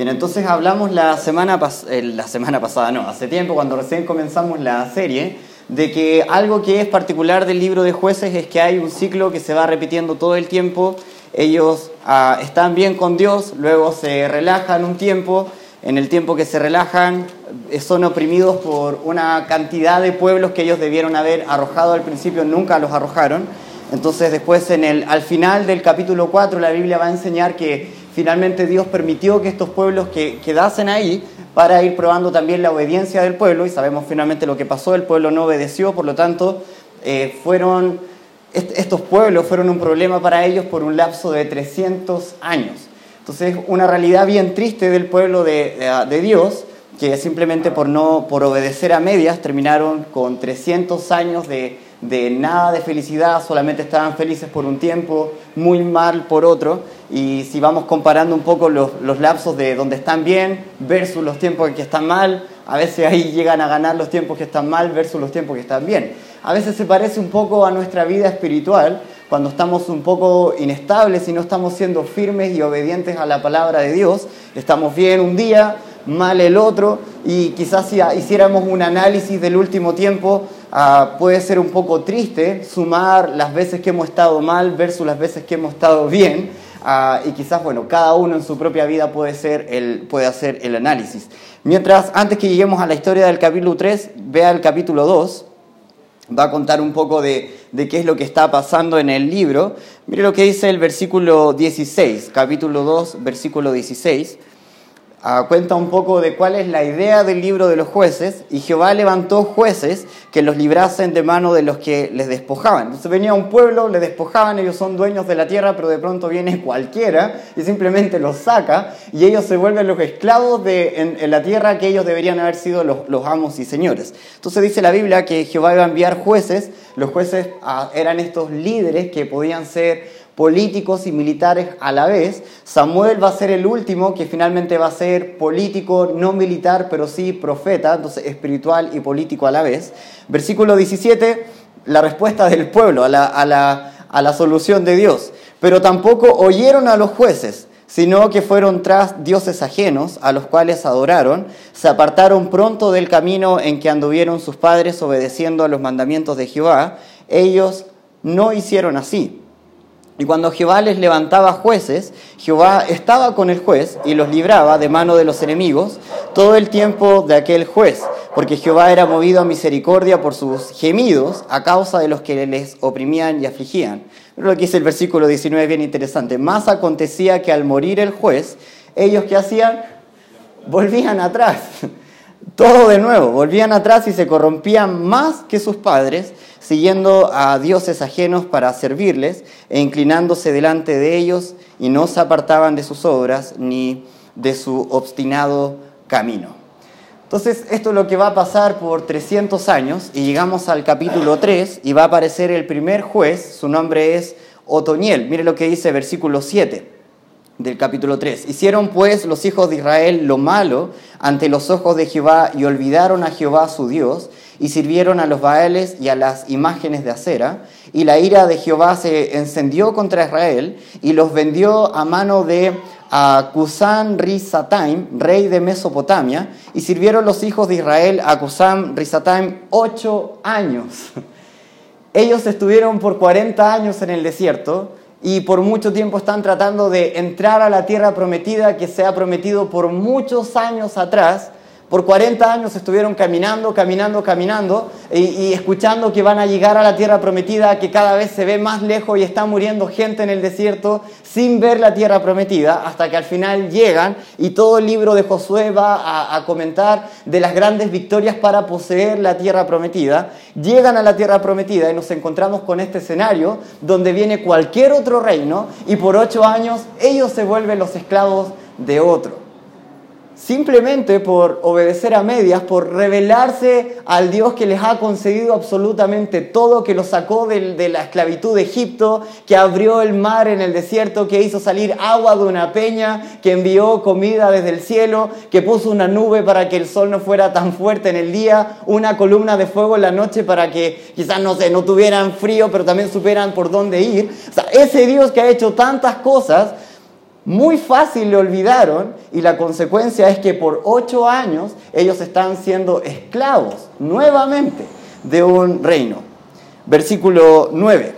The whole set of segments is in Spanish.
Bien, entonces hablamos la semana, eh, la semana pasada, no, hace tiempo, cuando recién comenzamos la serie, de que algo que es particular del libro de jueces es que hay un ciclo que se va repitiendo todo el tiempo. Ellos ah, están bien con Dios, luego se relajan un tiempo, en el tiempo que se relajan eh, son oprimidos por una cantidad de pueblos que ellos debieron haber arrojado al principio, nunca los arrojaron. Entonces después en el, al final del capítulo 4 la Biblia va a enseñar que finalmente Dios permitió que estos pueblos que quedasen ahí para ir probando también la obediencia del pueblo y sabemos finalmente lo que pasó, el pueblo no obedeció, por lo tanto eh, fueron, estos pueblos fueron un problema para ellos por un lapso de 300 años. Entonces una realidad bien triste del pueblo de, de Dios que simplemente por, no, por obedecer a medias terminaron con 300 años de de nada de felicidad, solamente estaban felices por un tiempo, muy mal por otro, y si vamos comparando un poco los, lapsos de donde están bien versus los tiempos en que están mal, a veces ahí llegan a ganar los tiempos que están mal versus los tiempos que están bien. A veces se parece un poco a nuestra vida espiritual, cuando estamos un poco inestables y no estamos siendo firmes y obedientes a la palabra de Dios, estamos bien un día, mal el otro, y quizás si hiciéramos un análisis del último tiempo, Ah, puede ser un poco triste sumar las veces que hemos estado mal versus las veces que hemos estado bien. Ah, y quizás, bueno, cada uno en su propia vida puede, ser el, puede hacer el análisis. Mientras, antes que lleguemos a la historia del capítulo 3, vea el capítulo 2. Va a contar un poco de, de qué es lo que está pasando en el libro. Mire lo que dice el versículo 16, capítulo 2, versículo 16. Ah, cuenta un poco de cuál es la idea del libro de los jueces, y Jehová levantó jueces que los librasen de mano de los que les despojaban. Entonces venía un pueblo, le despojaban, ellos son dueños de la tierra, pero de pronto viene cualquiera y simplemente los saca, y ellos se vuelven los esclavos de, en, la tierra que ellos deberían haber sido los, los, amos y señores. Entonces dice la Biblia que Jehová iba a enviar jueces, los jueces ah, eran estos líderes que podían ser políticos y militares a la vez. Samuel va a ser el último que finalmente va a ser político, no militar, pero sí profeta, entonces espiritual y político a la vez. Versículo 17, la respuesta del pueblo a la, a la, a la solución de Dios. Pero tampoco oyeron a los jueces, sino que fueron tras dioses ajenos, a los cuales adoraron, se apartaron pronto del camino en que anduvieron sus padres obedeciendo a los mandamientos de Jehová. Ellos no hicieron así y cuando Jehová les levantaba jueces, Jehová estaba con el juez y los libraba de mano de los enemigos todo el tiempo de aquel juez, porque Jehová era movido a misericordia por sus gemidos a causa de los que les oprimían y afligían. Lo que dice el versículo 19 es bien interesante. Más acontecía que al morir el juez, ellos que hacían, volvían atrás. Todo de nuevo, volvían atrás y se corrompían más que sus padres siguiendo a dioses ajenos para servirles e inclinándose delante de ellos y no se apartaban de sus obras ni de su obstinado camino. Entonces, esto es lo que va a pasar por 300 años y llegamos al capítulo 3 y va a aparecer el primer juez, su nombre es Otoniel. Mire lo que dice versículo 7 del capítulo 3. Hicieron pues los hijos de Israel lo malo ante los ojos de Jehová y olvidaron a Jehová su Dios y sirvieron a los Baales y a las imágenes de acera, y la ira de Jehová se encendió contra Israel y los vendió a mano de Cusán Rizataim, rey de Mesopotamia, y sirvieron los hijos de Israel a Cusán Rizataim ocho años. Ellos estuvieron por 40 años en el desierto y por mucho tiempo están tratando de entrar a la tierra prometida que se ha prometido por muchos años atrás, por 40 años estuvieron caminando, caminando, caminando y, escuchando que van a llegar a la tierra prometida, que cada vez se ve más lejos y está muriendo gente en el desierto sin ver la tierra prometida, hasta que al final llegan y todo el libro de Josué va a, a comentar de las grandes victorias para poseer la tierra prometida. Llegan a la tierra prometida y nos encontramos con este escenario donde viene cualquier otro reino y por ocho años ellos se vuelven los esclavos de otro simplemente por obedecer a medias, por revelarse al Dios que les ha concedido absolutamente todo, que los sacó de, la esclavitud de Egipto, que abrió el mar en el desierto, que hizo salir agua de una peña, que envió comida desde el cielo, que puso una nube para que el sol no fuera tan fuerte en el día, una columna de fuego en la noche para que quizás no, sé, no tuvieran frío, pero también supieran por dónde ir. O sea, ese Dios que ha hecho tantas cosas, muy fácil le olvidaron y la consecuencia es que por ocho años ellos están siendo esclavos nuevamente de un reino. Versículo 9.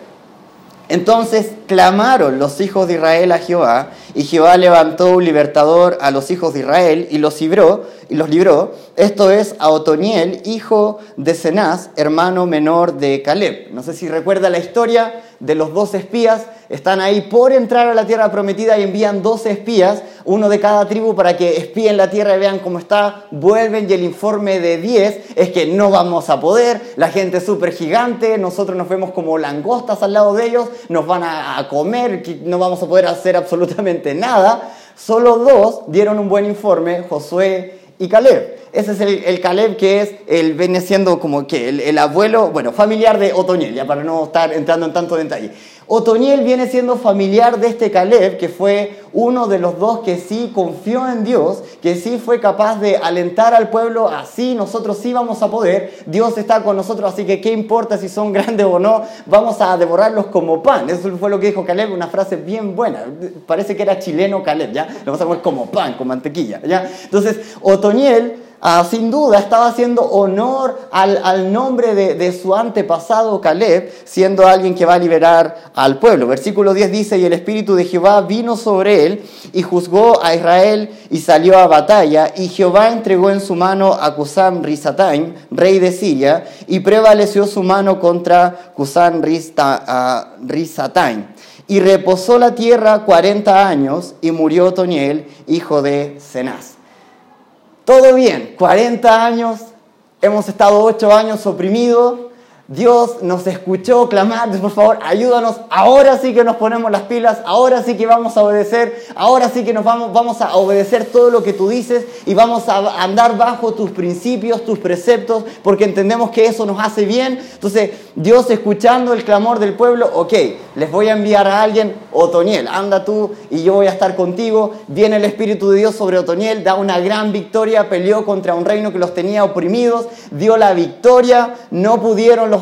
Entonces clamaron los hijos de Israel a Jehová, y Jehová levantó un libertador a los hijos de Israel y los libró, y los libró. Esto es a Otoniel, hijo de Cenaz, hermano menor de Caleb. No sé si recuerda la historia de los dos espías están ahí por entrar a la tierra prometida y envían 12 espías, uno de cada tribu, para que espíen la tierra y vean cómo está. Vuelven y el informe de 10 es que no vamos a poder, la gente es súper gigante, nosotros nos vemos como langostas al lado de ellos, nos van a comer, no vamos a poder hacer absolutamente nada. Solo dos dieron un buen informe, Josué y Caleb. Ese es el, Caleb que es, el viene siendo como que el, abuelo, bueno, familiar de Otoniel, ya para no estar entrando en tanto detalle. Otoniel viene siendo familiar de este Caleb, que fue uno de los dos que sí confió en Dios, que sí fue capaz de alentar al pueblo, así nosotros sí vamos a poder, Dios está con nosotros, así que qué importa si son grandes o no, vamos a devorarlos como pan. Eso fue lo que dijo Caleb, una frase bien buena, parece que era chileno Caleb, ¿ya? Lo vamos a comer como pan, con mantequilla, ¿ya? Entonces, Otoniel Ah, sin duda estaba haciendo honor al, nombre de, su antepasado Caleb, siendo alguien que va a liberar al pueblo. Versículo 10 dice, y el Espíritu de Jehová vino sobre él y juzgó a Israel y salió a batalla, y Jehová entregó en su mano a Cusán Rizataim, rey de Siria, y prevaleció su mano contra Cusán ah, Rizataim. Y reposó la tierra cuarenta años, y murió Toniel, hijo de Cenaz. Todo bien, 40 años, hemos estado 8 años oprimidos, Dios nos escuchó clamar, por favor, ayúdanos, ahora sí que nos ponemos las pilas, ahora sí que vamos a obedecer, ahora sí que nos vamos, vamos a obedecer todo lo que tú dices y vamos a andar bajo tus principios, tus preceptos, porque entendemos que eso nos hace bien. Entonces, Dios escuchando el clamor del pueblo, ok, les voy a enviar a alguien, Otoniel, anda tú y yo voy a estar contigo. Viene el Espíritu de Dios sobre Otoniel, da una gran victoria, peleó contra un reino que los tenía oprimidos, dio la victoria, no pudieron los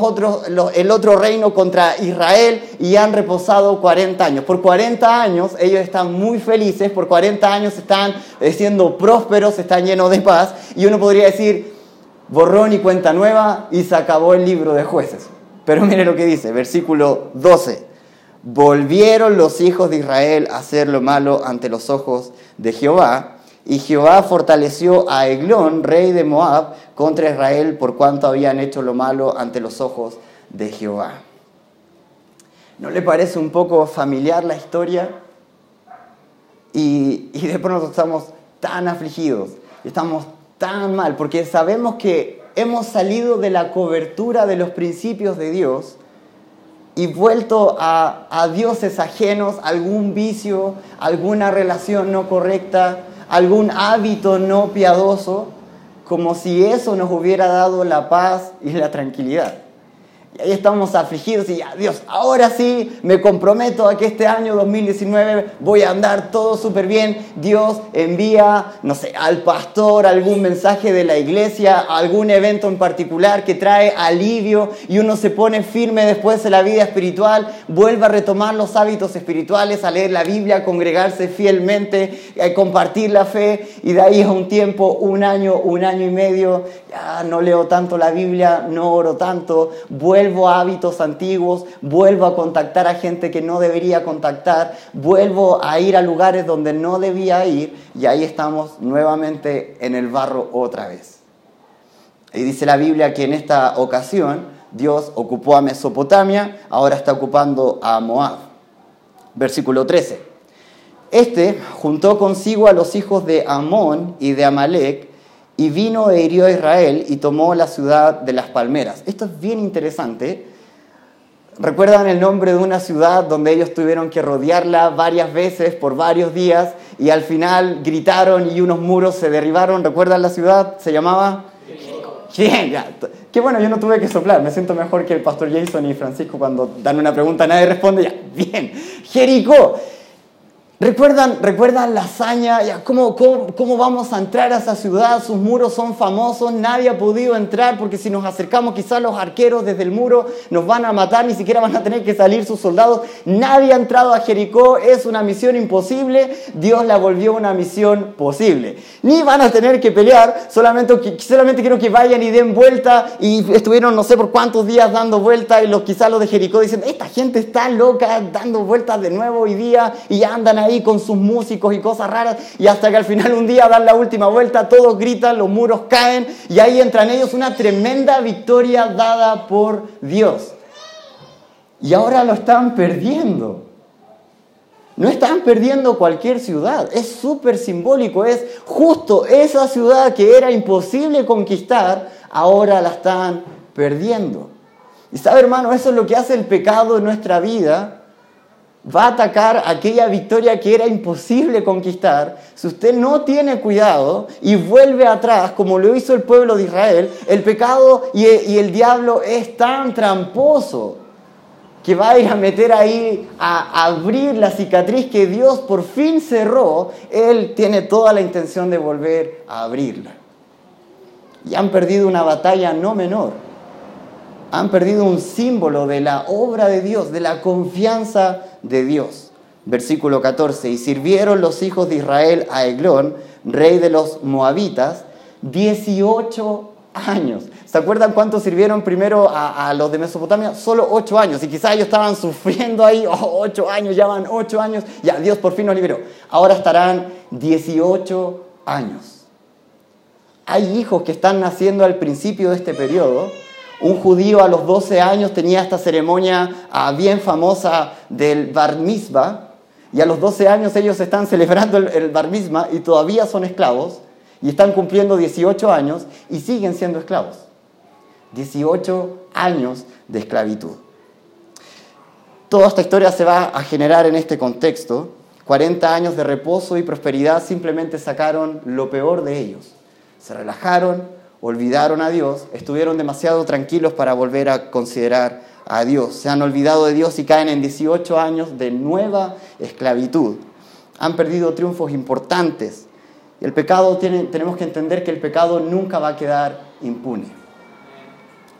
el otro reino contra Israel y han reposado 40 años. Por 40 años ellos están muy felices, por 40 años están eh, siendo prósperos, están llenos de paz y uno podría decir, borrón y cuenta nueva y se acabó el libro de jueces. Pero mire lo que dice, versículo 12. Volvieron los hijos de Israel a hacer lo malo ante los ojos de Jehová, y Jehová fortaleció a Eglón, rey de Moab, contra Israel por cuanto habían hecho lo malo ante los ojos de Jehová. ¿No le parece un poco familiar la historia? Y, y de pronto estamos tan afligidos, estamos tan mal, porque sabemos que hemos salido de la cobertura de los principios de Dios y vuelto a, a dioses ajenos, algún vicio, alguna relación no correcta, algún hábito no piadoso, como si eso nos hubiera dado la paz y la tranquilidad. Ahí estamos afligidos y ya, Dios, ahora sí me comprometo a que este año 2019 voy a andar todo súper bien. Dios envía, no sé, al pastor algún mensaje de la iglesia, algún evento en particular que trae alivio y uno se pone firme después de la vida espiritual, vuelve a retomar los hábitos espirituales, a leer la Biblia, a congregarse fielmente, a compartir la fe y de ahí a un tiempo, un año, un año y medio, ya no leo tanto la Biblia, no oro tanto, vuelvo a hábitos antiguos, vuelvo a contactar a gente que no debería contactar, vuelvo a ir a lugares donde no debía ir y ahí estamos nuevamente en el barro otra vez. Y dice la Biblia que en esta ocasión Dios ocupó a Mesopotamia, ahora está ocupando a Moab. Versículo 13. Este juntó consigo a los hijos de Amón y de Amalek y vino e hirió a Israel y tomó la ciudad de las palmeras. Esto es bien interesante. ¿Recuerdan el nombre de una ciudad donde ellos tuvieron que rodearla varias veces por varios días y al final gritaron y unos muros se derribaron? ¿Recuerdan la ciudad? ¿Se llamaba? Bien, ya. Qué bueno, yo no tuve que soplar. Me siento mejor que el pastor Jason y Francisco cuando dan una pregunta nadie responde. Ya, bien. Jericó. ¿Recuerdan, ¿Recuerdan la hazaña? Ya, ¿cómo, cómo, vamos a entrar a esa ciudad? Sus muros son famosos, nadie ha podido entrar porque si nos acercamos quizás los arqueros desde el muro nos van a matar, ni siquiera van a tener que salir sus soldados. Nadie ha entrado a Jericó, es una misión imposible, Dios la volvió una misión posible. Ni van a tener que pelear, solamente, solamente quiero que vayan y den vuelta y estuvieron no sé por cuántos días dando vuelta y los, quizás los de Jericó dicen, esta gente está loca dando vueltas de nuevo hoy día y andan ahí con sus músicos y cosas raras y hasta que al final un día dan la última vuelta, todos gritan, los muros caen y ahí entran ellos una tremenda victoria dada por Dios. Y ahora lo están perdiendo. No están perdiendo cualquier ciudad, es súper simbólico, es justo esa ciudad que era imposible conquistar, ahora la están perdiendo. Y sabe hermano, eso es lo que hace el pecado en nuestra vida va a atacar aquella victoria que era imposible conquistar, si usted no tiene cuidado y vuelve atrás, como lo hizo el pueblo de Israel, el pecado y el, diablo es tan tramposo que va a ir a meter ahí, a abrir la cicatriz que Dios por fin cerró, Él tiene toda la intención de volver a abrirla. Y han perdido una batalla no menor. Han perdido un símbolo de la obra de Dios, de la confianza de Dios. Versículo 14, y sirvieron los hijos de Israel a Eglón, rey de los moabitas, 18 años. ¿Se acuerdan cuánto sirvieron primero a, los de Mesopotamia? Solo 8 años. Y quizás ellos estaban sufriendo ahí, 8 años, ya van 8 años, ya Dios por fin nos liberó. Ahora estarán 18 años. Hay hijos que están naciendo al principio de este periodo un judío a los 12 años tenía esta ceremonia ah, bien famosa del bar mitzvah, y a los 12 años ellos están celebrando el, bar mitzvah y todavía son esclavos, y están cumpliendo 18 años y siguen siendo esclavos. 18 años de esclavitud. Toda esta historia se va a generar en este contexto. 40 años de reposo y prosperidad simplemente sacaron lo peor de ellos. Se relajaron, olvidaron a Dios, estuvieron demasiado tranquilos para volver a considerar a Dios. Se han olvidado de Dios y caen en 18 años de nueva esclavitud. Han perdido triunfos importantes. Y el pecado, tenemos que entender que el pecado nunca va a quedar impune.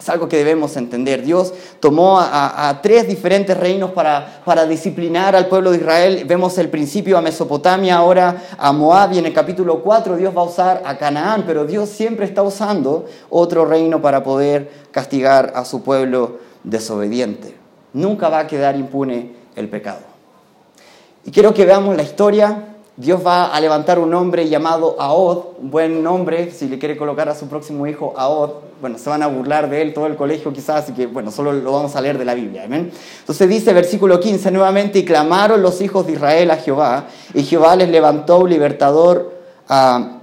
Es algo que debemos entender. Dios tomó a, tres diferentes reinos para, para, disciplinar al pueblo de Israel. Vemos el principio a Mesopotamia, ahora a Moab y en el capítulo 4 Dios va a usar a Canaán, pero Dios siempre está usando otro reino para poder castigar a su pueblo desobediente. Nunca va a quedar impune el pecado. Y quiero que veamos la historia Dios va a levantar un hombre llamado Aod, buen nombre, si le quiere colocar a su próximo hijo Aod. Bueno, se van a burlar de él todo el colegio quizás, así que bueno, solo lo vamos a leer de la Biblia. ¿amén? Entonces dice versículo 15 nuevamente, y clamaron los hijos de Israel a Jehová, y Jehová les levantó un libertador, a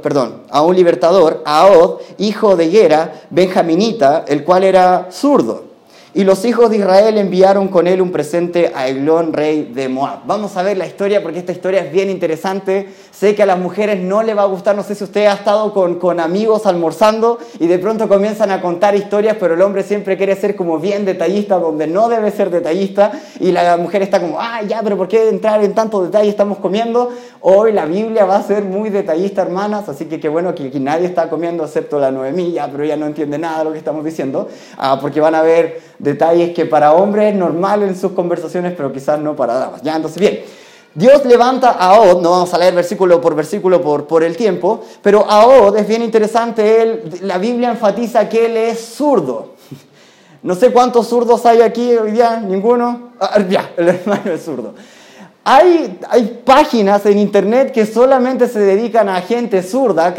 perdón, a un libertador, Aod, hijo de Gera, benjaminita, el cual era zurdo. Y los hijos de Israel enviaron con él un presente a Eglón, rey de Moab. Vamos a ver la historia porque esta historia es bien interesante. Sé que a las mujeres no le va a gustar, no sé si usted ha estado con, con amigos almorzando y de pronto comienzan a contar historias, pero el hombre siempre quiere ser como bien detallista, donde no debe ser detallista, y la mujer está como, ah, ya, pero ¿por qué entrar en tanto detalle? Estamos comiendo. Hoy la Biblia va a ser muy detallista, hermanas, así que qué bueno que, nadie está comiendo excepto la Noemí, ya, pero ella no entiende nada de lo que estamos diciendo, ah, porque van a ver detalles que para hombres es normal en sus conversaciones, pero quizás no para damas. Ya, entonces, bien. Dios levanta a Od, no vamos a leer versículo por versículo por, por el tiempo, pero a Od es bien interesante, él, la Biblia enfatiza que él es zurdo. No sé cuántos zurdos hay aquí hoy día, ninguno. Ah, ya, el hermano es zurdo. Hay, hay, páginas en internet que solamente se dedican a gente zurda,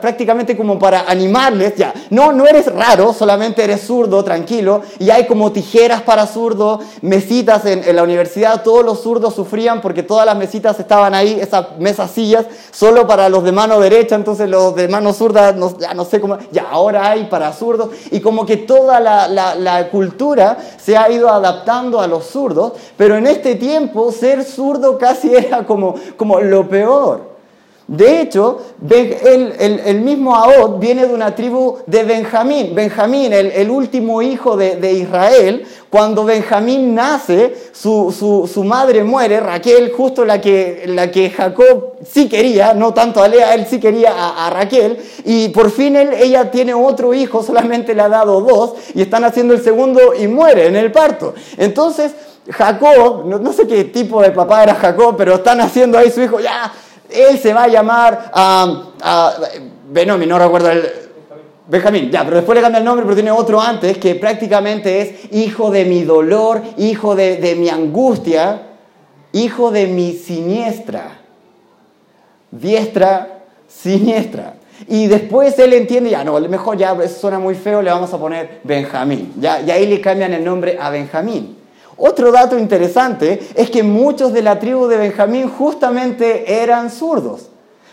prácticamente como para animarles, ya, no, no eres raro, solamente eres zurdo, tranquilo, y hay como tijeras para zurdo, mesitas en, en, la universidad, todos los zurdos sufrían porque todas las mesitas estaban ahí, esas mesas sillas, solo para los de mano derecha, entonces los de mano zurda, no, ya no sé cómo, ya ahora hay para zurdos, y como que toda la, la, la cultura se ha ido adaptando a los zurdos, pero en este tiempo ser zurdo casi era como, como lo peor. De hecho, el, mismo Ahod viene de una tribu de Benjamín. Benjamín, el, último hijo de, Israel, cuando Benjamín nace, su, madre muere, Raquel, justo la que, la que Jacob sí quería, no tanto a Lea, él sí quería a, Raquel, y por fin ella tiene otro hijo, solamente le ha dado dos, y están haciendo el segundo y muere en el parto. Entonces, Jacob, no, no sé qué tipo de papá era Jacob, pero están haciendo ahí su hijo, ya él se va a llamar a Benomi, no recuerdo el... Benjamín, ya, pero después le cambia el nombre, pero tiene otro antes que prácticamente es hijo de mi dolor, hijo de, mi angustia, hijo de mi siniestra. Diestra, siniestra. Y después él entiende, ya no, a lo mejor ya eso suena muy feo, le vamos a poner Benjamín. Ya, y ahí le cambian el nombre a Benjamín. Otro dato interesante es que muchos de la tribu de Benjamín justamente eran zurdos,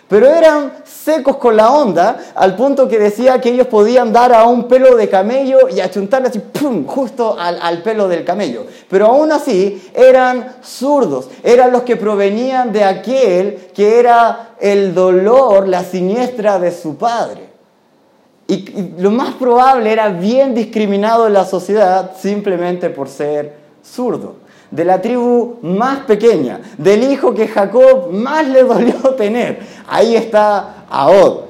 pero eran secos con la onda al punto que decía que ellos podían dar a un pelo de camello y achuntarle así, ¡pum!, justo al, al pelo del camello. Pero aún así eran zurdos, eran los que provenían de aquel que era el dolor, la siniestra de su padre. Y lo más probable era bien discriminado en la sociedad simplemente por ser zurdo, de la tribu más pequeña, del hijo que Jacob más le dolió tener. Ahí está Ahod.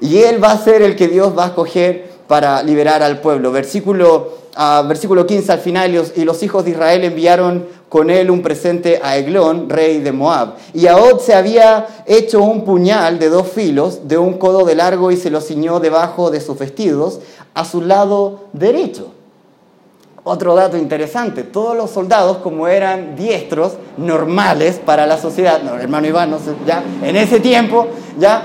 Y él va a ser el que Dios va a escoger para liberar al pueblo. Versículo, uh, versículo 15 al final, y los, y los, hijos de Israel enviaron con él un presente a Eglón, rey de Moab. Y Ahod se había hecho un puñal de dos filos, de un codo de largo, y se lo ciñó debajo de sus vestidos, a su lado derecho. Otro dato interesante, todos los soldados, como eran diestros, normales para la sociedad, no, hermano Iván, ya, en ese tiempo, ya,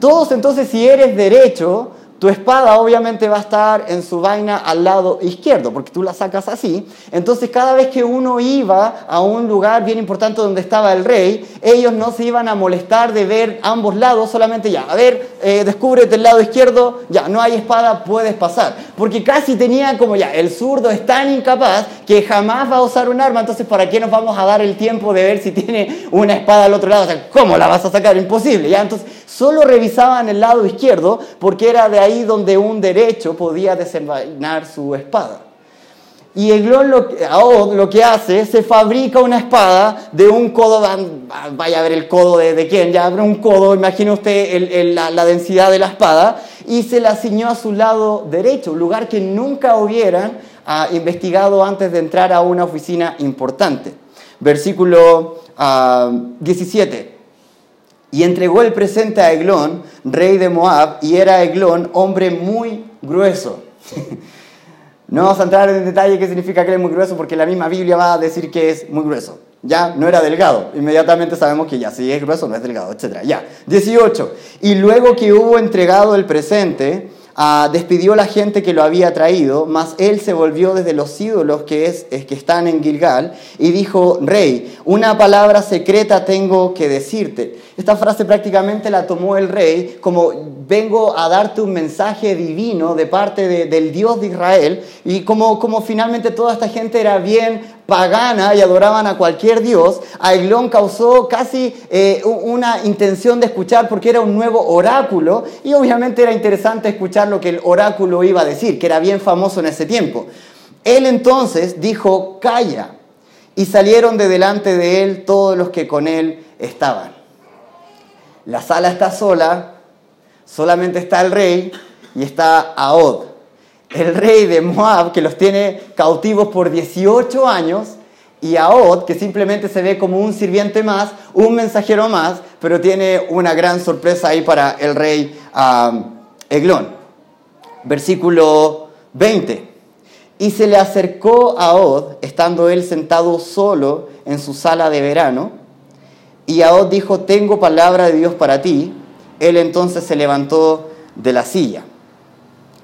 todos entonces si eres derecho, tu espada obviamente va a estar en su vaina al lado izquierdo, porque tú la sacas así. Entonces cada vez que uno iba a un lugar bien importante donde estaba el rey, ellos no se iban a molestar de ver ambos lados, solamente ya, a ver, eh, descúbrete el lado izquierdo, ya, no hay espada, puedes pasar. Porque casi tenían como ya, el zurdo es tan incapaz que jamás va a usar un arma, entonces ¿para qué nos vamos a dar el tiempo de ver si tiene una espada al otro lado? O sea, ¿cómo la vas a sacar? Imposible, ¿ya? Entonces solo revisaban el lado izquierdo porque era de ahí donde un derecho podía desenvainar su espada. Y Eglón lo, lo que hace, se fabrica una espada de un codo, vaya a ver el codo de, quién, ya abre un codo, imagine usted la, densidad de la espada, y se la ciñó a su lado derecho, lugar que nunca hubieran ah, investigado antes de entrar a una oficina importante. Versículo 17. Y entregó el presente a Eglón, rey de Moab, y era Eglón hombre muy grueso. no vamos a entrar en detalle qué significa que es muy grueso, porque la misma Biblia va a decir que es muy grueso. Ya, no era delgado. Inmediatamente sabemos que ya, si es grueso no es delgado, etc. Ya, 18. Y luego que hubo entregado el presente, Ah, despidió la gente que lo había traído, mas él se volvió desde los ídolos que, es, que están en Gilgal y dijo, rey, una palabra secreta tengo que decirte. Esta frase prácticamente la tomó el rey como vengo a darte un mensaje divino de parte del Dios de Israel y como, como finalmente toda esta gente era bien pagana y adoraban a cualquier dios, a causó casi eh, una intención de escuchar porque era un nuevo oráculo y obviamente era interesante escuchar lo que el oráculo iba a decir, que era bien famoso en ese tiempo. Él entonces dijo, calla, y salieron de delante de él todos los que con él estaban. La sala está sola, solamente está el rey y está Ahod el rey de Moab, que los tiene cautivos por 18 años, y Od, que simplemente se ve como un sirviente más, un mensajero más, pero tiene una gran sorpresa ahí para el rey Eglón. Versículo 20. Y se le acercó a Od, estando él sentado solo en su sala de verano, y Od dijo, tengo palabra de Dios para ti. Él entonces se levantó de la silla.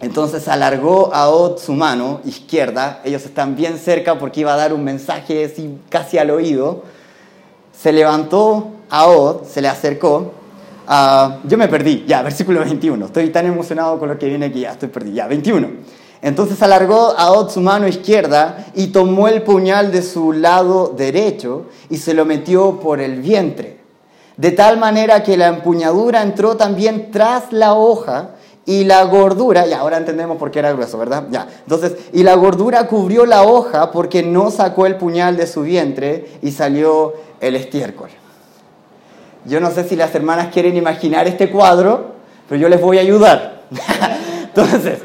Entonces alargó a Od su mano izquierda, ellos están bien cerca porque iba a dar un mensaje casi al oído. Se levantó a Od, se le acercó. Ah, yo me perdí, ya, versículo 21. Estoy tan emocionado con lo que viene aquí, ya estoy perdido, ya, 21. Entonces alargó a Od su mano izquierda y tomó el puñal de su lado derecho y se lo metió por el vientre. de tal manera que la empuñadura entró también tras la hoja y la gordura, y ahora entendemos por qué era grueso, ¿verdad? Ya. Entonces, y la gordura cubrió la hoja porque no sacó el puñal de su vientre y salió el estiércol. Yo no sé si las hermanas quieren imaginar este cuadro, pero yo les voy a ayudar. Entonces,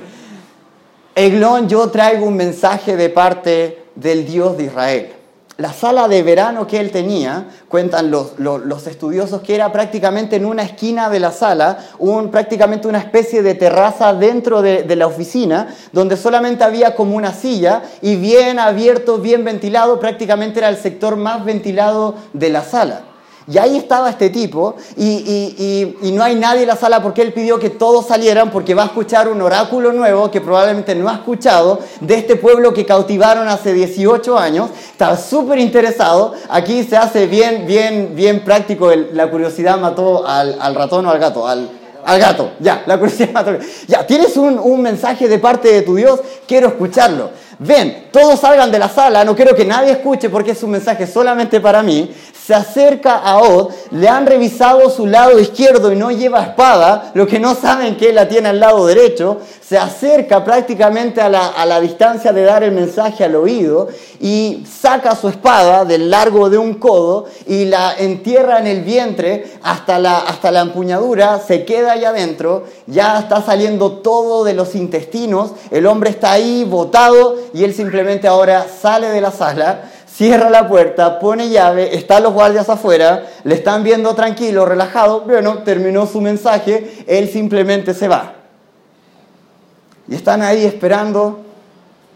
Eglón, yo traigo un mensaje de parte del Dios de Israel. La sala de verano que él tenía, cuentan los, estudiosos, que era prácticamente en una esquina de la sala, un, prácticamente una especie de terraza dentro de, de la oficina, donde solamente había como una silla y bien abierto, bien ventilado, prácticamente era el sector más ventilado de la sala. Y ahí estaba este tipo y, no hay nadie en la sala porque él pidió que todos salieran porque va a escuchar un oráculo nuevo que probablemente no ha escuchado de este pueblo que cautivaron hace 18 años. Estaba súper interesado. Aquí se hace bien, bien, bien práctico. la curiosidad mató al, ratón o al gato. Al, al gato, ya, la curiosidad mató. Ya, tienes un, un mensaje de parte de tu Dios, quiero escucharlo. Ven, todos salgan de la sala, no quiero que nadie escuche porque es un mensaje solamente para mí. Se acerca a Od, le han revisado su lado izquierdo y no lleva espada, lo que no saben que él la tiene al lado derecho, se acerca prácticamente a la, distancia de dar el mensaje al oído y saca su espada del largo de un codo y la entierra en el vientre hasta la, hasta la empuñadura, se queda allá adentro, ya está saliendo todo de los intestinos, el hombre está ahí botado y él simplemente ahora sale de la sala cierra la puerta, pone llave, están los guardias afuera, le están viendo tranquilo, relajado, bueno, terminó su mensaje, él simplemente se va. Y están ahí esperando,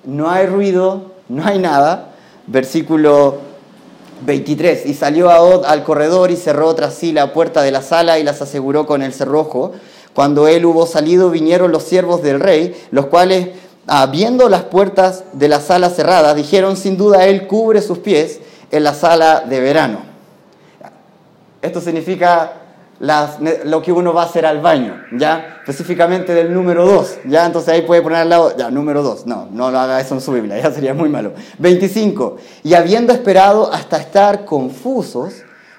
no hay ruido, no hay nada. Versículo 23, y salió Od al corredor y cerró tras sí la puerta de la sala y las aseguró con el cerrojo. Cuando él hubo salido, vinieron los siervos del rey, los cuales viendo las puertas de la sala cerradas, dijeron, sin duda, Él cubre sus pies en la sala de verano. Esto significa lo que uno va a hacer al baño, ¿ya? Específicamente del número 2, ¿ya? Entonces ahí puede poner al lado, ya, número 2. No, no lo haga eso en su Biblia, ya sería muy malo. 25. Y habiendo esperado hasta estar confusos,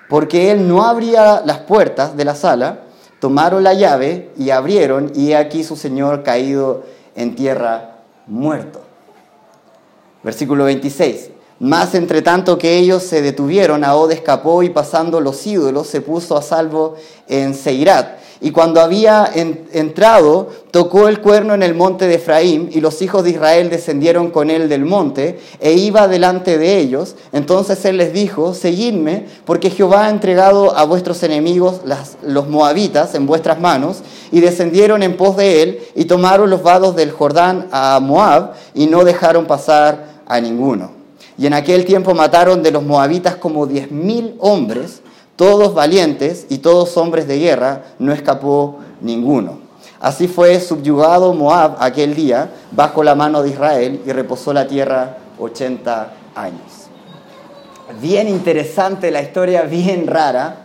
porque él no abría las puertas de la sala, tomaron la llave y abrieron, y aquí su señor caído en tierra muerto. Versículo 26. Más entre tanto que ellos se detuvieron, Ahod escapó y pasando los ídolos se puso a salvo en Seirat. Y cuando había entrado, tocó el cuerno en el monte de Efraín, y los hijos de Israel descendieron con él del monte, e iba delante de ellos. Entonces él les dijo, seguidme, porque Jehová ha entregado a vuestros enemigos, los moabitas, en vuestras manos. Y descendieron en pos de él, y tomaron los vados del Jordán a Moab, y no dejaron pasar a ninguno. Y en aquel tiempo mataron de los moabitas como diez mil hombres, todos valientes y todos hombres de guerra, no escapó ninguno. Así fue subyugado Moab aquel día bajo la mano de Israel y reposó la tierra 80 años. Bien interesante la historia, bien rara,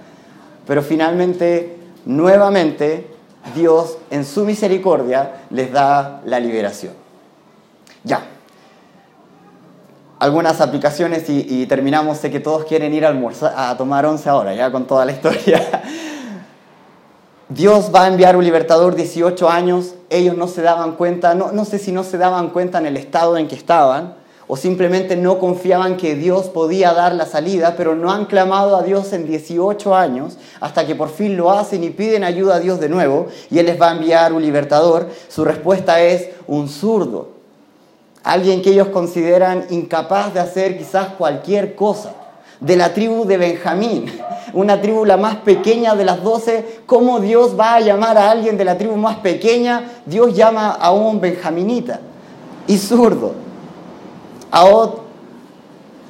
pero finalmente, nuevamente, Dios en su misericordia les da la liberación. Ya, algunas aplicaciones y, terminamos. Sé que todos quieren ir a, almorzar, a tomar once ahora, ya con toda la historia. Dios va a enviar un libertador 18 años, ellos no se daban cuenta, no, no sé si no se daban cuenta en el estado en que estaban, o simplemente no confiaban que Dios podía dar la salida, pero no han clamado a Dios en 18 años, hasta que por fin lo hacen y piden ayuda a Dios de nuevo, y Él les va a enviar un libertador. Su respuesta es un zurdo, alguien que ellos consideran incapaz de hacer quizás cualquier cosa, de la tribu de Benjamín, una tribu la más pequeña de las doce, ¿cómo Dios va a llamar a alguien de la tribu más pequeña? Dios llama a un benjaminita y zurdo. Aod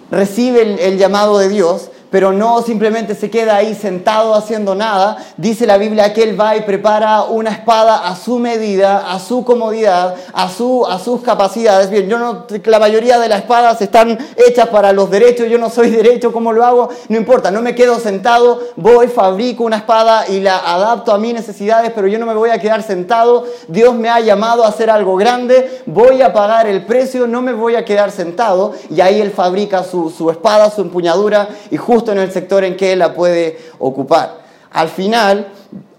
recibe el llamado de Dios, pero no simplemente se queda ahí sentado haciendo nada. Dice la Biblia que él va y prepara una espada a su medida, a su comodidad, a, su, a sus capacidades. Bien, yo no, la mayoría de las espadas están hechas para los derechos, yo no soy derecho, ¿cómo lo hago? No importa, no me quedo sentado, voy, fabrico una espada y la adapto a mis necesidades, pero yo no me voy a quedar sentado. Dios me ha llamado a hacer algo grande, voy a pagar el precio, no me voy a quedar sentado. Y ahí él fabrica su, su espada, su empuñadura y justo en el sector en que la puede ocupar. al final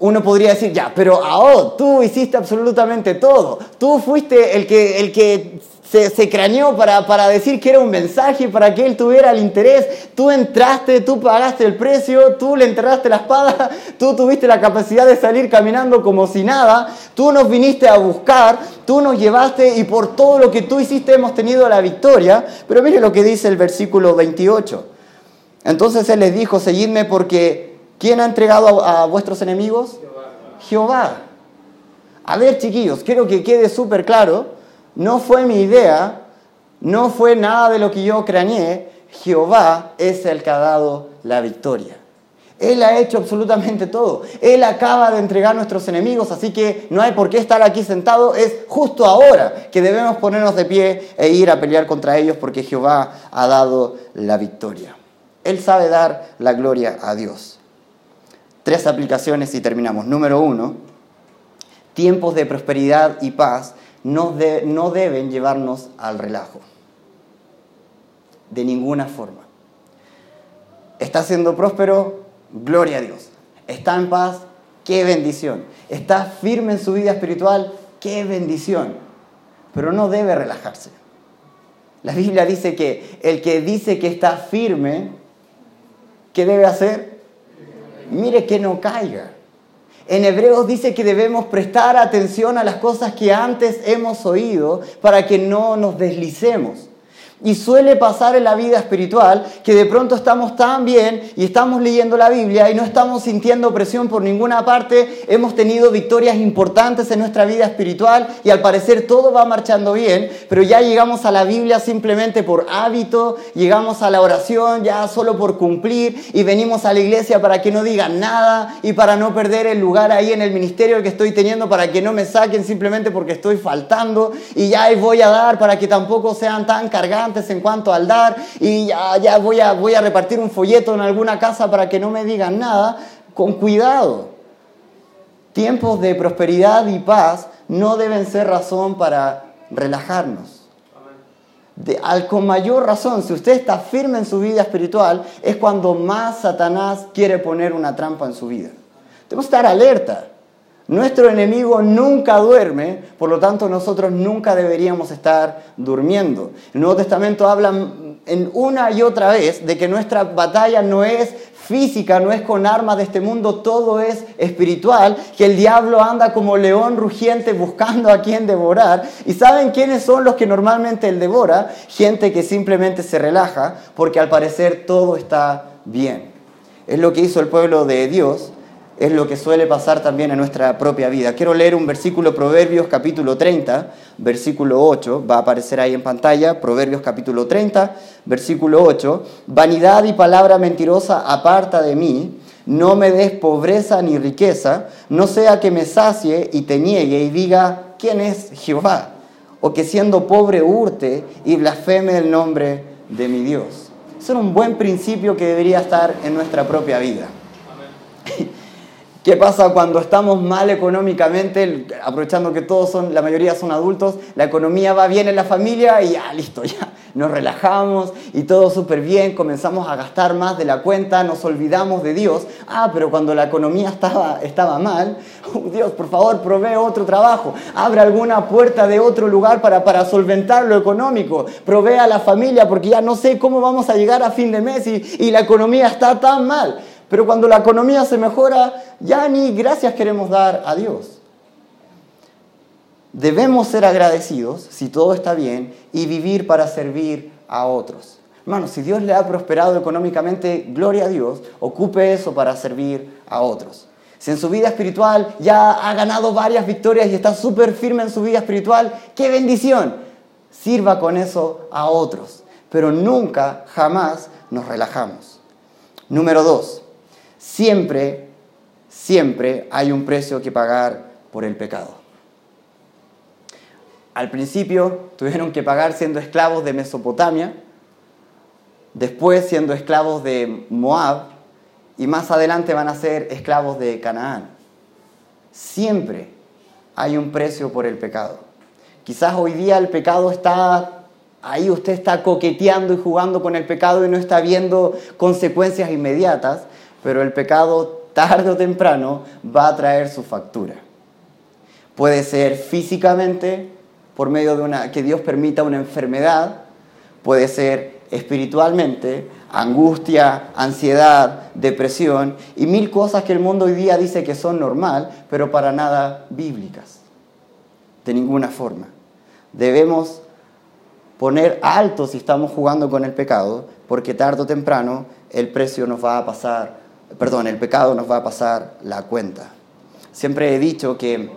uno podría decir, ya, pero ahora tú hiciste absolutamente todo. Tú fuiste el que, el que se, craneó para, para, decir que era un mensaje, para que él tuviera el interés. Tú entraste, tú pagaste el precio, tú le enterraste la espada, tú tuviste la capacidad de salir caminando como si nada, tú nos viniste a buscar, tú nos llevaste y por todo lo que tú hiciste hemos tenido la victoria. Pero mire lo que dice el versículo 28. Entonces él les dijo, seguidme porque ¿Quién ha entregado a, vuestros enemigos? Jehová. A ver, chiquillos, quiero que quede súper claro, no fue mi idea, no fue nada de lo que yo craneé, Jehová es el que ha dado la victoria. Él ha hecho absolutamente todo. Él acaba de entregar a nuestros enemigos, así que no hay por qué estar aquí sentado. Es justo ahora que debemos ponernos de pie e ir a pelear contra ellos porque Jehová ha dado la victoria. Él sabe dar la gloria a Dios. Tres aplicaciones y terminamos. Número uno, tiempos de prosperidad y paz no, no deben llevarnos al relajo. De ninguna forma. Está siendo próspero, gloria a Dios. Está en paz, qué bendición. Está firme en su vida espiritual, qué bendición. Pero no debe relajarse. La Biblia dice que el que dice que está firme, ¿qué debe hacer? mire que no caiga. En Hebreos dice que debemos prestar atención a las cosas que antes hemos oído para que no nos deslicemos. Y suele pasar en la vida espiritual que de pronto estamos tan bien y estamos leyendo la Biblia y no estamos sintiendo presión por ninguna parte, hemos tenido victorias importantes en nuestra vida espiritual y al parecer todo va marchando bien, pero ya llegamos a la Biblia simplemente por hábito, llegamos a la oración ya solo por cumplir y venimos a la iglesia para que no digan nada y para no perder el lugar ahí en el ministerio que estoy teniendo, para que no me saquen simplemente porque estoy faltando y ya voy a dar para que tampoco sean tan cargantes en cuanto al dar y ya, voy, a, voy a repartir un folleto en alguna casa para que no me digan nada, con cuidado. Tiempos de prosperidad y paz no deben ser razón para relajarnos. De, al, con mayor razón, si usted está firme en su vida espiritual, es cuando más Satanás quiere poner una trampa en su vida. Tenemos que estar alerta. Nuestro enemigo nunca duerme, por lo tanto nosotros nunca deberíamos estar durmiendo. El Nuevo Testamento habla en una y otra vez de que nuestra batalla no es física, no es con armas de este mundo, todo es espiritual, que el diablo anda como león rugiente buscando a quien devorar. ¿Y saben quiénes son los que normalmente él devora? Gente que simplemente se relaja porque al parecer todo está bien. Es lo que hizo el pueblo de Dios es lo que suele pasar también en nuestra propia vida. Quiero leer un versículo, Proverbios capítulo 30, versículo 8, va a aparecer ahí en pantalla, Proverbios capítulo 30, versículo 8, vanidad y palabra mentirosa aparta de mí, no me des pobreza ni riqueza, no sea que me sacie y te niegue y diga, ¿quién es Jehová? O que siendo pobre hurte y blasfeme el nombre de mi Dios. Ese es un buen principio que debería estar en nuestra propia vida. ¿Qué pasa cuando estamos mal económicamente? Aprovechando que todos son, la mayoría son adultos, la economía va bien en la familia y ya, listo, ya nos relajamos y todo súper bien, comenzamos a gastar más de la cuenta, nos olvidamos de Dios. Ah, pero cuando la economía estaba, estaba mal, oh, Dios, por favor, provee otro trabajo, abre alguna puerta de otro lugar para, para solventar lo económico, provee a la familia porque ya no sé cómo vamos a llegar a fin de mes y, y la economía está tan mal. Pero cuando la economía se mejora, ya ni gracias queremos dar a Dios. Debemos ser agradecidos si todo está bien y vivir para servir a otros. Hermano, si Dios le ha prosperado económicamente, gloria a Dios, ocupe eso para servir a otros. Si en su vida espiritual ya ha ganado varias victorias y está súper firme en su vida espiritual, qué bendición. Sirva con eso a otros. Pero nunca, jamás nos relajamos. Número dos, siempre, siempre hay un precio que pagar por el pecado. Al principio tuvieron que pagar siendo esclavos de Mesopotamia, después siendo esclavos de Moab y más adelante van a ser esclavos de Canaán. Siempre hay un precio por el pecado. Quizás hoy día el pecado está ahí, usted está coqueteando y jugando con el pecado y no está viendo consecuencias inmediatas, pero el pecado tarde o temprano va a traer su factura. Puede ser físicamente, por medio de una, que Dios permita una enfermedad, puede ser espiritualmente, angustia, ansiedad, depresión y mil cosas que el mundo hoy día dice que son normal, pero para nada bíblicas. De ninguna forma. Debemos poner alto si estamos jugando con el pecado, porque tarde o temprano el precio nos va a pasar, perdón, el pecado nos va a pasar la cuenta. Siempre he dicho que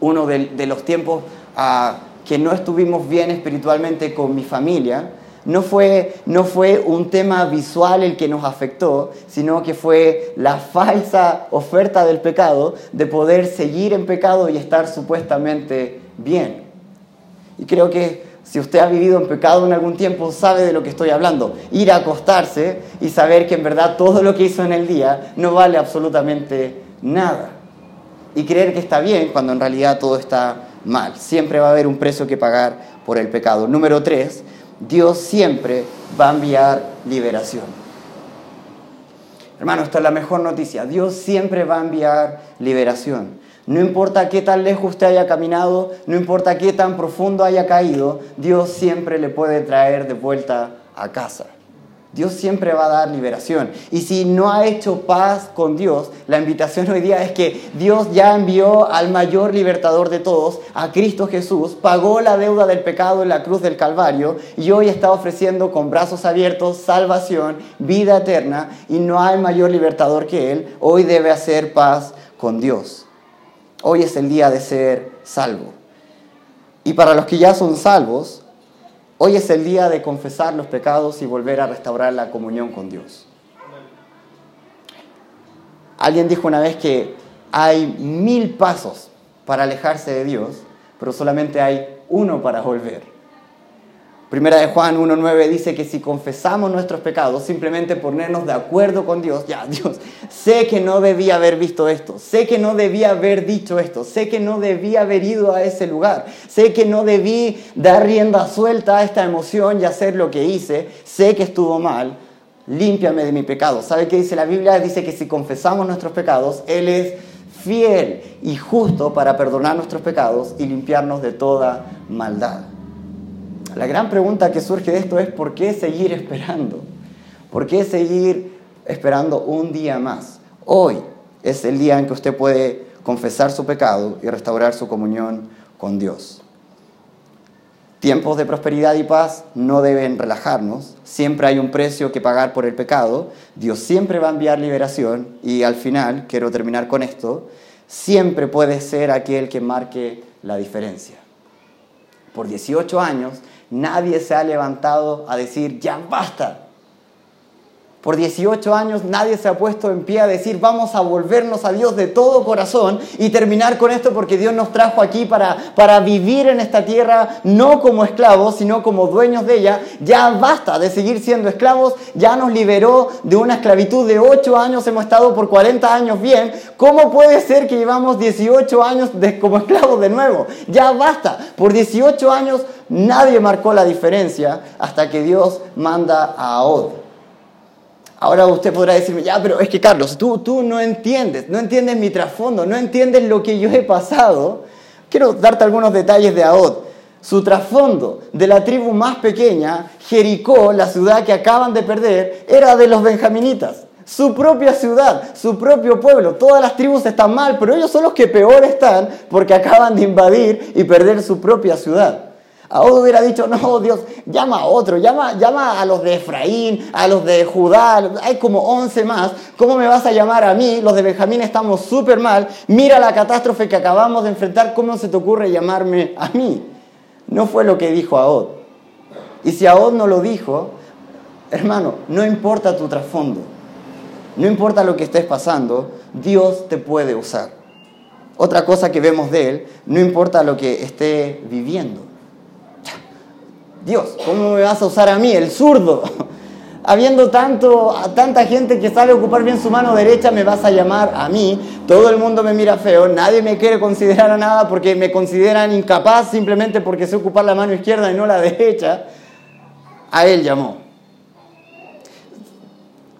uno de, los tiempos ah, que no estuvimos bien espiritualmente con mi familia, no fue, no fue un tema visual el que nos afectó, sino que fue la falsa oferta del pecado de poder seguir en pecado y estar supuestamente bien. Y creo que si usted ha vivido en pecado en algún tiempo, sabe de lo que estoy hablando. Ir a acostarse y saber que en verdad todo lo que hizo en el día no vale absolutamente nada. Y creer que está bien cuando en realidad todo está mal. Siempre va a haber un precio que pagar por el pecado. Número tres, Dios siempre va a enviar liberación. Hermano, esta es la mejor noticia. Dios siempre va a enviar liberación. No importa qué tan lejos usted haya caminado, no importa qué tan profundo haya caído, Dios siempre le puede traer de vuelta a casa. Dios siempre va a dar liberación. Y si no ha hecho paz con Dios, la invitación hoy día es que Dios ya envió al mayor libertador de todos, a Cristo Jesús, pagó la deuda del pecado en la cruz del Calvario y hoy está ofreciendo con brazos abiertos salvación, vida eterna y no hay mayor libertador que Él. Hoy debe hacer paz con Dios. Hoy es el día de ser salvo. Y para los que ya son salvos, Hoy es el día de confesar los pecados y volver a restaurar la comunión con Dios. Alguien dijo una vez que hay mil pasos para alejarse de Dios, pero solamente hay uno para volver. Primera de Juan 1.9 dice que si confesamos nuestros pecados, simplemente ponernos de acuerdo con Dios, ya Dios, sé que no debía haber visto esto, sé que no debía haber dicho esto, sé que no debía haber ido a ese lugar, sé que no debí dar rienda suelta a esta emoción y hacer lo que hice, sé que estuvo mal, límpiame de mi pecado. ¿Sabe qué dice la Biblia? Dice que si confesamos nuestros pecados, Él es fiel y justo para perdonar nuestros pecados y limpiarnos de toda maldad. La gran pregunta que surge de esto es ¿por qué seguir esperando? ¿Por qué seguir esperando un día más? Hoy es el día en que usted puede confesar su pecado y restaurar su comunión con Dios. Tiempos de prosperidad y paz no deben relajarnos. Siempre hay un precio que pagar por el pecado. Dios siempre va a enviar liberación. Y al final, quiero terminar con esto, siempre puede ser aquel que marque la diferencia. Por 18 años nadie se ha levantado a decir, ya basta. Por 18 años nadie se ha puesto en pie a decir, vamos a volvernos a Dios de todo corazón y terminar con esto porque Dios nos trajo aquí para, para vivir en esta tierra no como esclavos, sino como dueños de ella. Ya basta de seguir siendo esclavos, ya nos liberó de una esclavitud de 8 años, hemos estado por 40 años bien. ¿Cómo puede ser que llevamos 18 años como esclavos de nuevo? Ya basta. Por 18 años nadie marcó la diferencia hasta que Dios manda a Od Ahora usted podrá decirme, ya, pero es que Carlos, tú, tú no entiendes, no entiendes mi trasfondo, no entiendes lo que yo he pasado. Quiero darte algunos detalles de Ahod. Su trasfondo de la tribu más pequeña, Jericó, la ciudad que acaban de perder, era de los benjaminitas. Su propia ciudad, su propio pueblo. Todas las tribus están mal, pero ellos son los que peor están porque acaban de invadir y perder su propia ciudad. Ahora hubiera dicho, no, Dios, llama a otro, llama, llama a los de Efraín, a los de Judá, hay como 11 más. ¿Cómo me vas a llamar a mí? Los de Benjamín estamos súper mal. Mira la catástrofe que acabamos de enfrentar, ¿cómo se te ocurre llamarme a mí? No fue lo que dijo Ahod. Y si Ahod no lo dijo, hermano, no importa tu trasfondo, no importa lo que estés pasando, Dios te puede usar. Otra cosa que vemos de él, no importa lo que esté viviendo. Dios, ¿cómo me vas a usar a mí, el zurdo? Habiendo tanto, tanta gente que sabe ocupar bien su mano derecha, me vas a llamar a mí. Todo el mundo me mira feo, nadie me quiere considerar a nada porque me consideran incapaz simplemente porque sé ocupar la mano izquierda y no la derecha. A él llamó.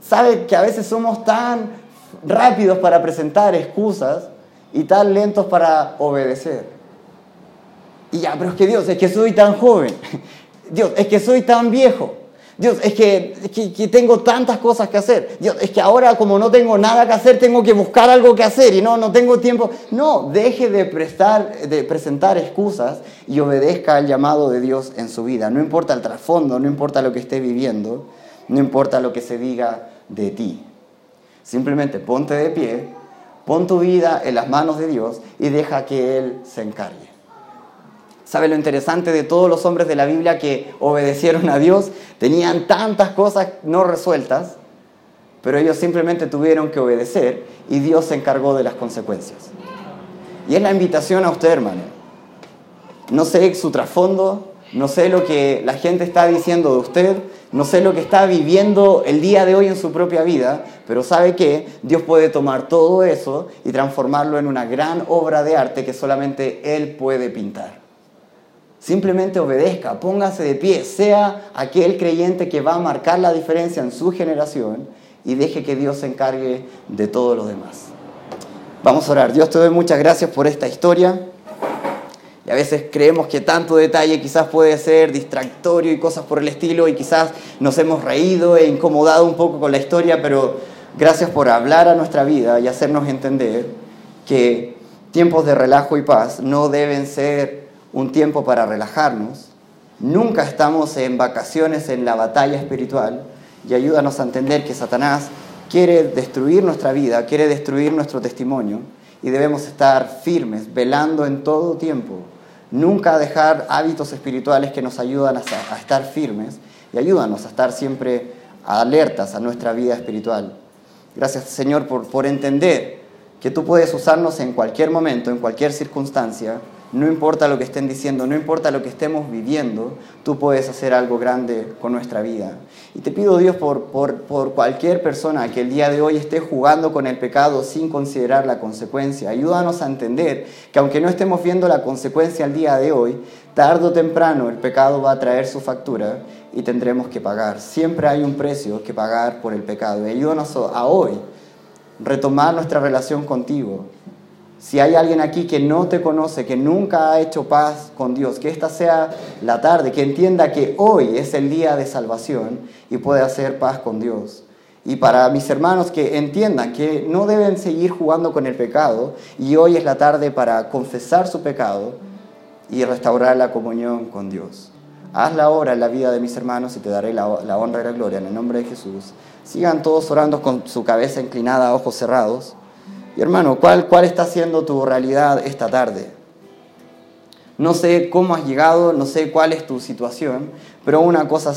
¿Sabe que a veces somos tan rápidos para presentar excusas y tan lentos para obedecer. Y ya, pero es que Dios, es que soy tan joven. Dios, es que soy tan viejo. Dios, es que, que, tengo tantas cosas que hacer. Dios, es que ahora como no tengo nada que hacer, tengo que buscar algo que hacer y no, no tengo tiempo. No, deje de, prestar, de presentar excusas y obedezca al llamado de Dios en su vida. No importa el trasfondo, no importa lo que esté viviendo, no importa lo que se diga de ti. Simplemente ponte de pie, pon tu vida en las manos de Dios y deja que Él se encargue. ¿Sabe lo interesante de todos los hombres de la Biblia que obedecieron a Dios? Tenían tantas cosas no resueltas, pero ellos simplemente tuvieron que obedecer y Dios se encargó de las consecuencias. Y es la invitación a usted, hermano. No sé su trasfondo, no sé lo que la gente está diciendo de usted, no sé lo que está viviendo el día de hoy en su propia vida, pero sabe que Dios puede tomar todo eso y transformarlo en una gran obra de arte que solamente Él puede pintar. Simplemente obedezca, póngase de pie, sea aquel creyente que va a marcar la diferencia en su generación y deje que Dios se encargue de todo lo demás. Vamos a orar. Dios te doy muchas gracias por esta historia. Y a veces creemos que tanto detalle quizás puede ser distractorio y cosas por el estilo y quizás nos hemos reído e incomodado un poco con la historia, pero gracias por hablar a nuestra vida y hacernos entender que tiempos de relajo y paz no deben ser un tiempo para relajarnos. Nunca estamos en vacaciones en la batalla espiritual y ayúdanos a entender que Satanás quiere destruir nuestra vida, quiere destruir nuestro testimonio y debemos estar firmes, velando en todo tiempo. Nunca dejar hábitos espirituales que nos ayudan a, estar firmes y ayúdanos a estar siempre alertas a nuestra vida espiritual. Gracias Señor por, por entender que tú puedes usarnos en cualquier momento, en cualquier circunstancia no importa lo que estén diciendo, no importa lo que estemos viviendo, tú puedes hacer algo grande con nuestra vida. Y te pido Dios por, por, cualquier persona que el día de hoy esté jugando con el pecado sin considerar la consecuencia. Ayúdanos a entender que aunque no estemos viendo la consecuencia el día de hoy, tarde o temprano el pecado va a traer su factura y tendremos que pagar. Siempre hay un precio que pagar por el pecado. Ayúdanos a hoy retomar nuestra relación contigo si hay alguien aquí que no te conoce, que nunca ha hecho paz con Dios, que esta sea la tarde, que entienda que hoy es el día de salvación y puede hacer paz con Dios. Y para mis hermanos que entiendan que no deben seguir jugando con el pecado y hoy es la tarde para confesar su pecado y restaurar la comunión con Dios. Hazla ahora en la vida de mis hermanos y te daré la, la honra y la gloria en el nombre de Jesús. Sigan todos orando con su cabeza inclinada, ojos cerrados. Hermano, ¿cuál, ¿cuál está siendo tu realidad esta tarde? No sé cómo has llegado, no sé cuál es tu situación, pero una cosa